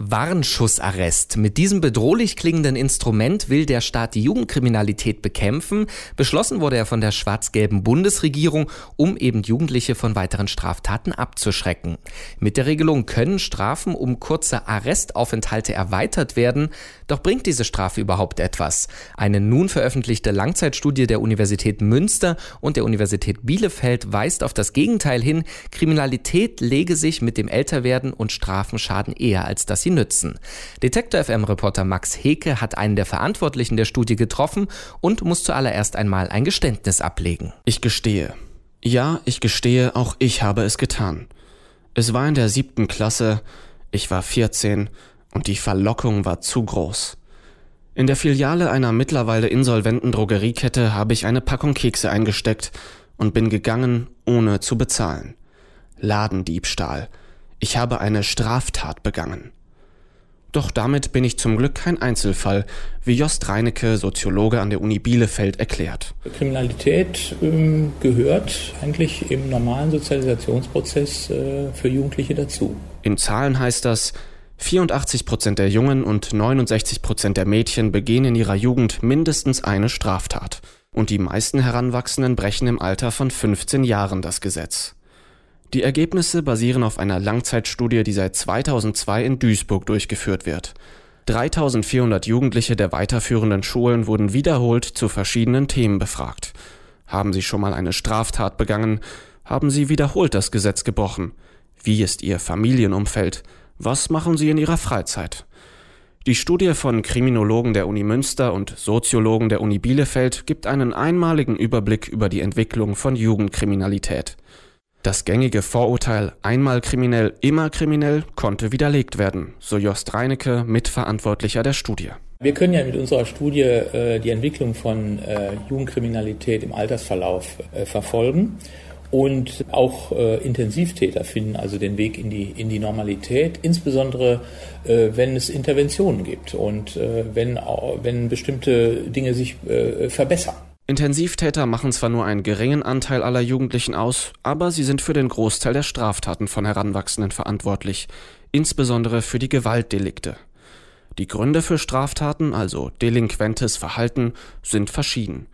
Warnschussarrest. Mit diesem bedrohlich klingenden Instrument will der Staat die Jugendkriminalität bekämpfen. Beschlossen wurde er von der schwarz-gelben Bundesregierung, um eben Jugendliche von weiteren Straftaten abzuschrecken. Mit der Regelung können Strafen um kurze Arrestaufenthalte erweitert werden. Doch bringt diese Strafe überhaupt etwas? Eine nun veröffentlichte Langzeitstudie der Universität Münster und der Universität Bielefeld weist auf das Gegenteil hin. Kriminalität lege sich mit dem Älterwerden und Strafenschaden eher als das sie nützen. Detektor FM-Reporter Max Heke hat einen der Verantwortlichen der Studie getroffen und muss zuallererst einmal ein Geständnis ablegen. Ich gestehe. Ja, ich gestehe, auch ich habe es getan. Es war in der siebten Klasse, ich war 14 und die Verlockung war zu groß. In der Filiale einer mittlerweile insolventen Drogeriekette habe ich eine Packung Kekse eingesteckt und bin gegangen, ohne zu bezahlen. Ladendiebstahl. Ich habe eine Straftat begangen. Doch damit bin ich zum Glück kein Einzelfall, wie Jost Reinecke, Soziologe an der Uni Bielefeld, erklärt. Kriminalität ähm, gehört eigentlich im normalen Sozialisationsprozess äh, für Jugendliche dazu. In Zahlen heißt das, 84 Prozent der Jungen und 69 Prozent der Mädchen begehen in ihrer Jugend mindestens eine Straftat. Und die meisten Heranwachsenden brechen im Alter von 15 Jahren das Gesetz. Die Ergebnisse basieren auf einer Langzeitstudie, die seit 2002 in Duisburg durchgeführt wird. 3400 Jugendliche der weiterführenden Schulen wurden wiederholt zu verschiedenen Themen befragt. Haben sie schon mal eine Straftat begangen? Haben sie wiederholt das Gesetz gebrochen? Wie ist ihr Familienumfeld? Was machen sie in ihrer Freizeit? Die Studie von Kriminologen der Uni Münster und Soziologen der Uni Bielefeld gibt einen einmaligen Überblick über die Entwicklung von Jugendkriminalität. Das gängige Vorurteil einmal kriminell, immer kriminell konnte widerlegt werden, so Jost Reinecke, Mitverantwortlicher der Studie. Wir können ja mit unserer Studie äh, die Entwicklung von äh, Jugendkriminalität im Altersverlauf äh, verfolgen und auch äh, Intensivtäter finden also den Weg in die, in die Normalität, insbesondere äh, wenn es Interventionen gibt und äh, wenn, wenn bestimmte Dinge sich äh, verbessern. Intensivtäter machen zwar nur einen geringen Anteil aller Jugendlichen aus, aber sie sind für den Großteil der Straftaten von Heranwachsenden verantwortlich, insbesondere für die Gewaltdelikte. Die Gründe für Straftaten, also delinquentes Verhalten, sind verschieden.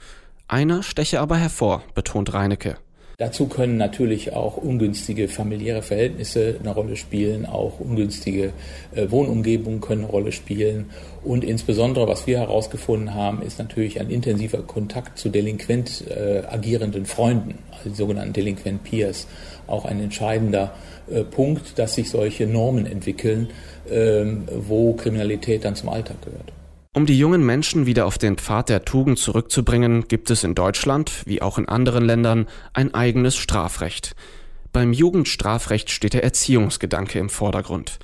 Einer steche aber hervor, betont Reinecke. Dazu können natürlich auch ungünstige familiäre Verhältnisse eine Rolle spielen, auch ungünstige äh, Wohnumgebungen können eine Rolle spielen. Und insbesondere, was wir herausgefunden haben, ist natürlich ein intensiver Kontakt zu delinquent äh, agierenden Freunden, also sogenannten Delinquent Peers, auch ein entscheidender äh, Punkt, dass sich solche Normen entwickeln, ähm, wo Kriminalität dann zum Alltag gehört. Um die jungen Menschen wieder auf den Pfad der Tugend zurückzubringen, gibt es in Deutschland, wie auch in anderen Ländern, ein eigenes Strafrecht. Beim Jugendstrafrecht steht der Erziehungsgedanke im Vordergrund.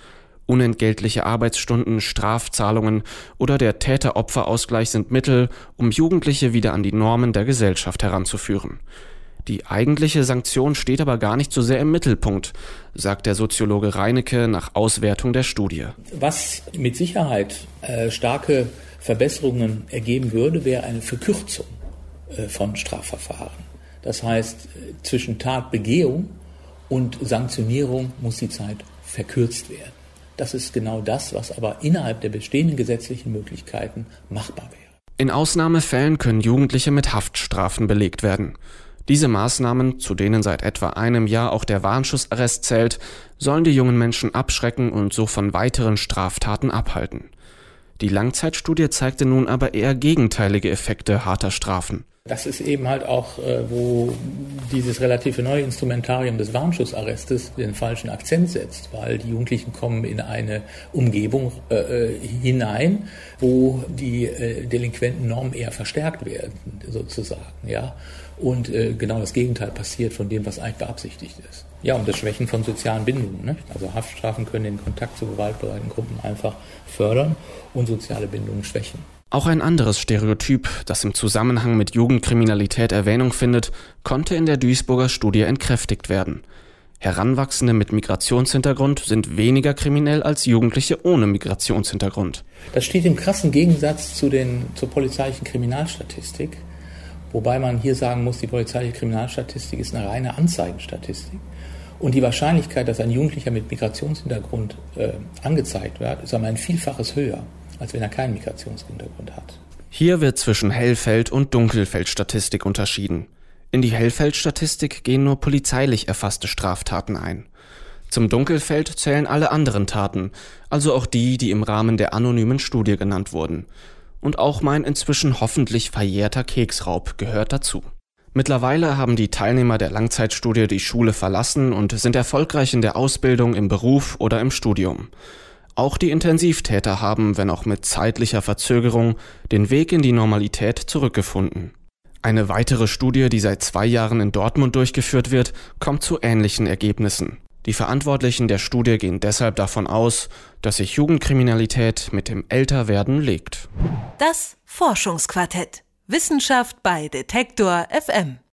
Unentgeltliche Arbeitsstunden, Strafzahlungen oder der Täter-Opfer-Ausgleich sind Mittel, um Jugendliche wieder an die Normen der Gesellschaft heranzuführen. Die eigentliche Sanktion steht aber gar nicht so sehr im Mittelpunkt, sagt der Soziologe Reinecke nach Auswertung der Studie. Was mit Sicherheit äh, starke Verbesserungen ergeben würde, wäre eine Verkürzung äh, von Strafverfahren. Das heißt, äh, zwischen Tatbegehung und Sanktionierung muss die Zeit verkürzt werden. Das ist genau das, was aber innerhalb der bestehenden gesetzlichen Möglichkeiten machbar wäre. In Ausnahmefällen können Jugendliche mit Haftstrafen belegt werden. Diese Maßnahmen, zu denen seit etwa einem Jahr auch der Warnschussarrest zählt, sollen die jungen Menschen abschrecken und so von weiteren Straftaten abhalten. Die Langzeitstudie zeigte nun aber eher gegenteilige Effekte harter Strafen. Das ist eben halt auch, äh, wo dieses relative neue Instrumentarium des Warnschussarrestes den falschen Akzent setzt, weil die Jugendlichen kommen in eine Umgebung äh, äh hinein, wo die äh, delinquenten Normen eher verstärkt werden, sozusagen, ja. Und äh, genau das Gegenteil passiert von dem, was eigentlich beabsichtigt ist. Ja, und das Schwächen von sozialen Bindungen. Ne? Also Haftstrafen können den Kontakt zu gewaltbereiten Gruppen einfach fördern und soziale Bindungen schwächen. Auch ein anderes Stereotyp, das im Zusammenhang mit Jugendkriminalität Erwähnung findet, konnte in der Duisburger Studie entkräftigt werden. Heranwachsende mit Migrationshintergrund sind weniger kriminell als Jugendliche ohne Migrationshintergrund. Das steht im krassen Gegensatz zu den, zur polizeilichen Kriminalstatistik. Wobei man hier sagen muss, die polizeiliche Kriminalstatistik ist eine reine Anzeigenstatistik. Und die Wahrscheinlichkeit, dass ein Jugendlicher mit Migrationshintergrund äh, angezeigt wird, ist einmal ein Vielfaches höher, als wenn er keinen Migrationshintergrund hat. Hier wird zwischen Hellfeld- und Dunkelfeldstatistik unterschieden. In die Hellfeldstatistik gehen nur polizeilich erfasste Straftaten ein. Zum Dunkelfeld zählen alle anderen Taten, also auch die, die im Rahmen der anonymen Studie genannt wurden. Und auch mein inzwischen hoffentlich verjährter Keksraub gehört dazu. Mittlerweile haben die Teilnehmer der Langzeitstudie die Schule verlassen und sind erfolgreich in der Ausbildung, im Beruf oder im Studium. Auch die Intensivtäter haben, wenn auch mit zeitlicher Verzögerung, den Weg in die Normalität zurückgefunden. Eine weitere Studie, die seit zwei Jahren in Dortmund durchgeführt wird, kommt zu ähnlichen Ergebnissen. Die Verantwortlichen der Studie gehen deshalb davon aus, dass sich Jugendkriminalität mit dem Älterwerden legt. Das Forschungsquartett. Wissenschaft bei Detektor FM.